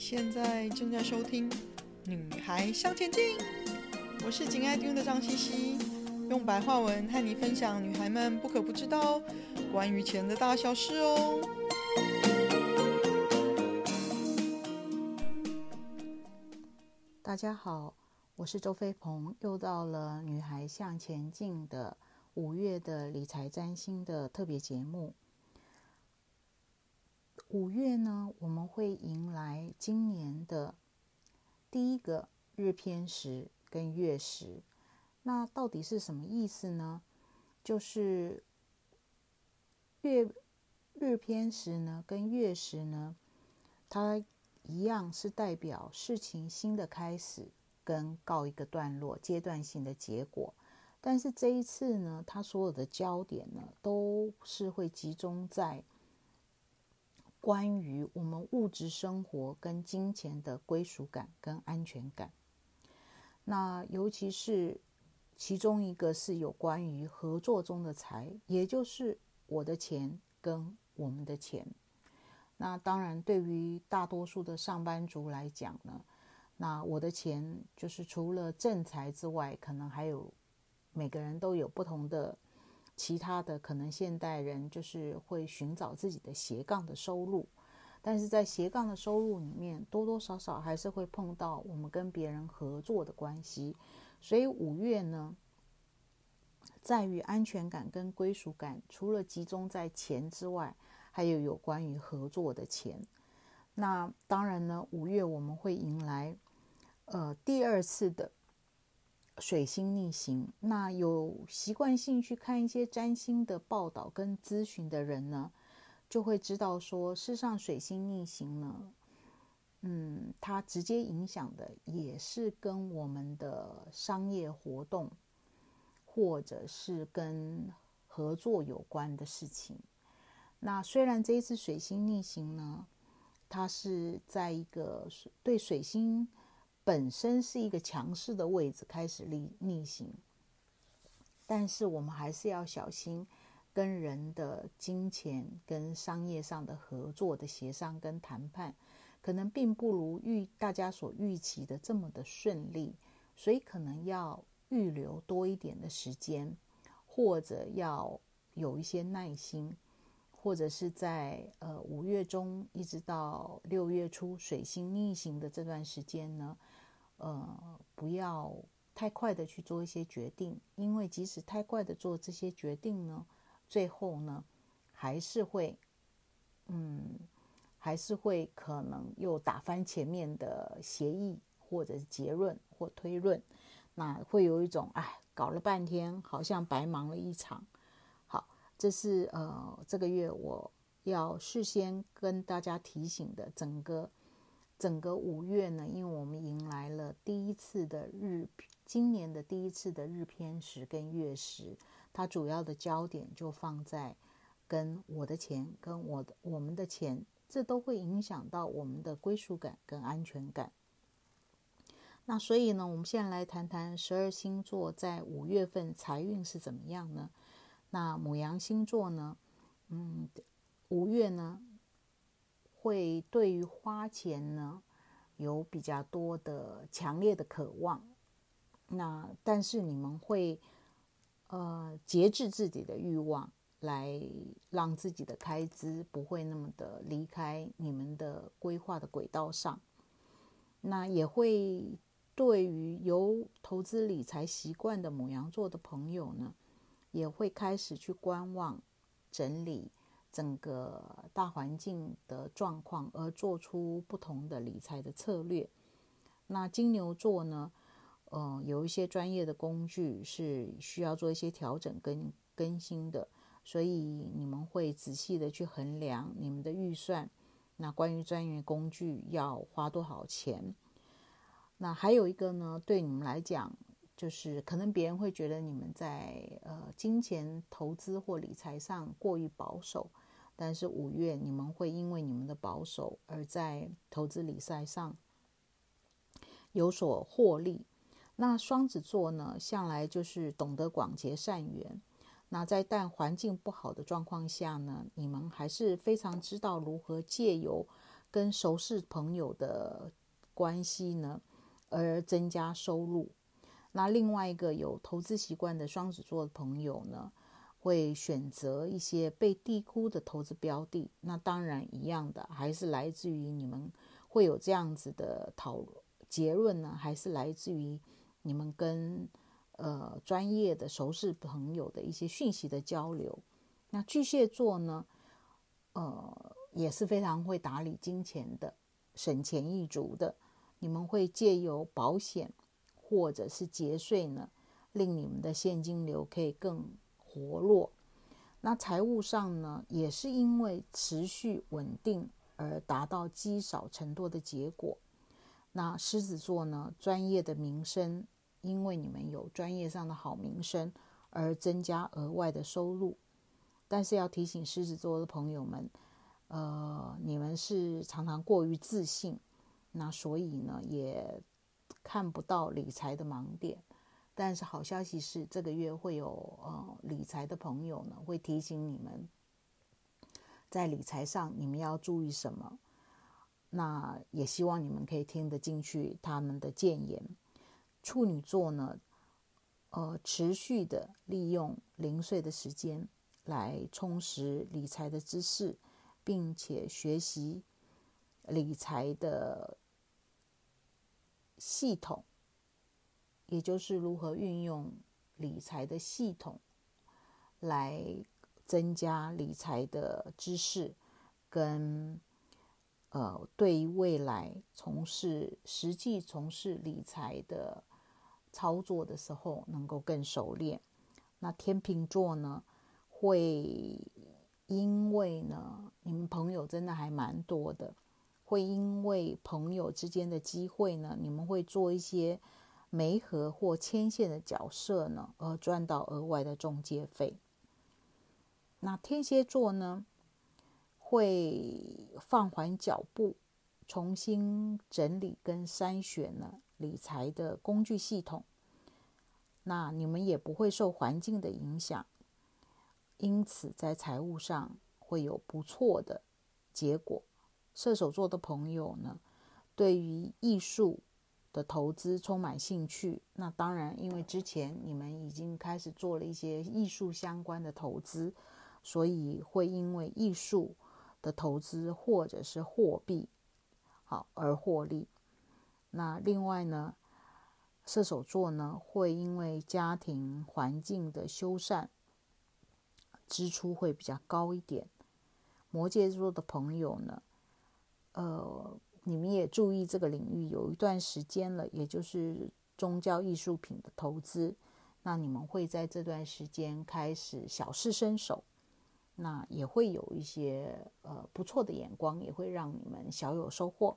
现在正在收听《女孩向前进》，我是紧爱听的张茜茜，用白话文和你分享女孩们不可不知道关于钱的大小事哦。大家好，我是周飞鹏，又到了《女孩向前进》的五月的理财占星的特别节目。五月呢，我们会迎来今年的第一个日偏食跟月食。那到底是什么意思呢？就是月日偏食呢，跟月食呢，它一样是代表事情新的开始跟告一个段落、阶段性的结果。但是这一次呢，它所有的焦点呢，都是会集中在。关于我们物质生活跟金钱的归属感跟安全感，那尤其是其中一个是有关于合作中的财，也就是我的钱跟我们的钱。那当然，对于大多数的上班族来讲呢，那我的钱就是除了正财之外，可能还有每个人都有不同的。其他的可能，现代人就是会寻找自己的斜杠的收入，但是在斜杠的收入里面，多多少少还是会碰到我们跟别人合作的关系。所以五月呢，在于安全感跟归属感，除了集中在钱之外，还有有关于合作的钱。那当然呢，五月我们会迎来呃第二次的。水星逆行，那有习惯性去看一些占星的报道跟咨询的人呢，就会知道说，事实上水星逆行呢，嗯，它直接影响的也是跟我们的商业活动，或者是跟合作有关的事情。那虽然这一次水星逆行呢，它是在一个对水星。本身是一个强势的位置开始逆逆行，但是我们还是要小心跟人的金钱跟商业上的合作的协商跟谈判，可能并不如预大家所预期的这么的顺利，所以可能要预留多一点的时间，或者要有一些耐心，或者是在呃五月中一直到六月初水星逆行的这段时间呢。呃，不要太快的去做一些决定，因为即使太快的做这些决定呢，最后呢，还是会，嗯，还是会可能又打翻前面的协议或者是结论或推论，那会有一种哎，搞了半天好像白忙了一场。好，这是呃这个月我要事先跟大家提醒的整个。整个五月呢，因为我们迎来了第一次的日，今年的第一次的日偏食跟月食，它主要的焦点就放在跟我的钱、跟我的我们的钱，这都会影响到我们的归属感跟安全感。那所以呢，我们现在来谈谈十二星座在五月份财运是怎么样呢？那母羊星座呢，嗯，五月呢，会对于花钱呢有比较多的强烈的渴望，那但是你们会呃节制自己的欲望，来让自己的开支不会那么的离开你们的规划的轨道上。那也会对于有投资理财习惯的母羊座的朋友呢，也会开始去观望整理。整个大环境的状况，而做出不同的理财的策略。那金牛座呢？呃，有一些专业的工具是需要做一些调整跟更新的，所以你们会仔细的去衡量你们的预算。那关于专业工具要花多少钱？那还有一个呢，对你们来讲，就是可能别人会觉得你们在呃金钱投资或理财上过于保守。但是五月你们会因为你们的保守而在投资理财上有所获利。那双子座呢，向来就是懂得广结善缘。那在但环境不好的状况下呢，你们还是非常知道如何借由跟熟识朋友的关系呢，而增加收入。那另外一个有投资习惯的双子座的朋友呢，会选择一些被低估的投资标的。那当然一样的，还是来自于你们会有这样子的讨结论呢，还是来自于你们跟呃专业的熟识朋友的一些讯息的交流。那巨蟹座呢，呃也是非常会打理金钱的，省钱一族的。你们会借由保险。或者是节税呢，令你们的现金流可以更活络。那财务上呢，也是因为持续稳定而达到积少成多的结果。那狮子座呢，专业的名声，因为你们有专业上的好名声而增加额外的收入。但是要提醒狮子座的朋友们，呃，你们是常常过于自信，那所以呢，也。看不到理财的盲点，但是好消息是，这个月会有呃理财的朋友呢，会提醒你们，在理财上你们要注意什么。那也希望你们可以听得进去他们的建言。处女座呢，呃，持续的利用零碎的时间来充实理财的知识，并且学习理财的。系统，也就是如何运用理财的系统来增加理财的知识，跟呃，对于未来从事实际从事理财的操作的时候，能够更熟练。那天秤座呢，会因为呢，你们朋友真的还蛮多的。会因为朋友之间的机会呢，你们会做一些媒合或牵线的角色呢，而赚到额外的中介费。那天蝎座呢，会放缓脚步，重新整理跟筛选呢理财的工具系统。那你们也不会受环境的影响，因此在财务上会有不错的结果。射手座的朋友呢，对于艺术的投资充满兴趣。那当然，因为之前你们已经开始做了一些艺术相关的投资，所以会因为艺术的投资或者是货币好而获利。那另外呢，射手座呢会因为家庭环境的修缮，支出会比较高一点。摩羯座的朋友呢，呃，你们也注意这个领域有一段时间了，也就是宗教艺术品的投资。那你们会在这段时间开始小试身手，那也会有一些呃不错的眼光，也会让你们小有收获。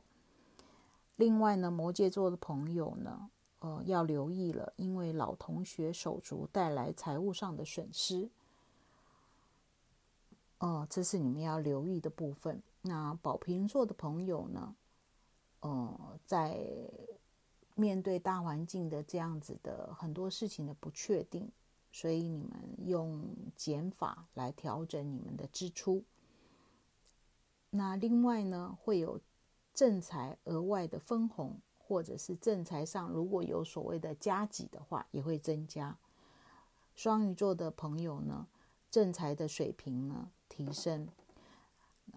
另外呢，摩羯座的朋友呢，呃，要留意了，因为老同学手足带来财务上的损失。哦、这是你们要留意的部分。那宝瓶座的朋友呢，呃，在面对大环境的这样子的很多事情的不确定，所以你们用减法来调整你们的支出。那另外呢，会有正财额外的分红，或者是正财上如果有所谓的加给的话，也会增加。双鱼座的朋友呢，正财的水平呢提升。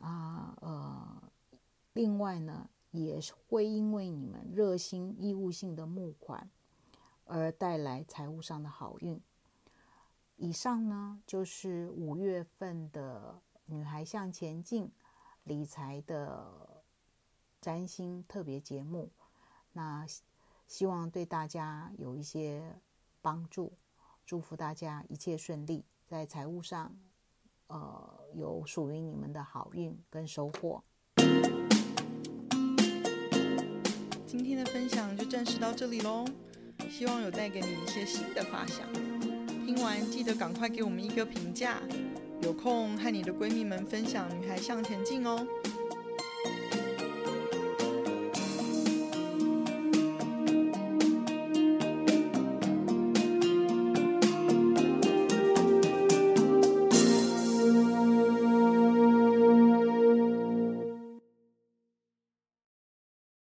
啊，呃，另外呢，也会因为你们热心义务性的募款而带来财务上的好运。以上呢，就是五月份的女孩向前进理财的占星特别节目。那希望对大家有一些帮助，祝福大家一切顺利，在财务上。呃，有属于你们的好运跟收获。今天的分享就暂时到这里喽，希望有带给你一些新的发想。听完记得赶快给我们一个评价，有空和你的闺蜜们分享《女孩向前进》哦。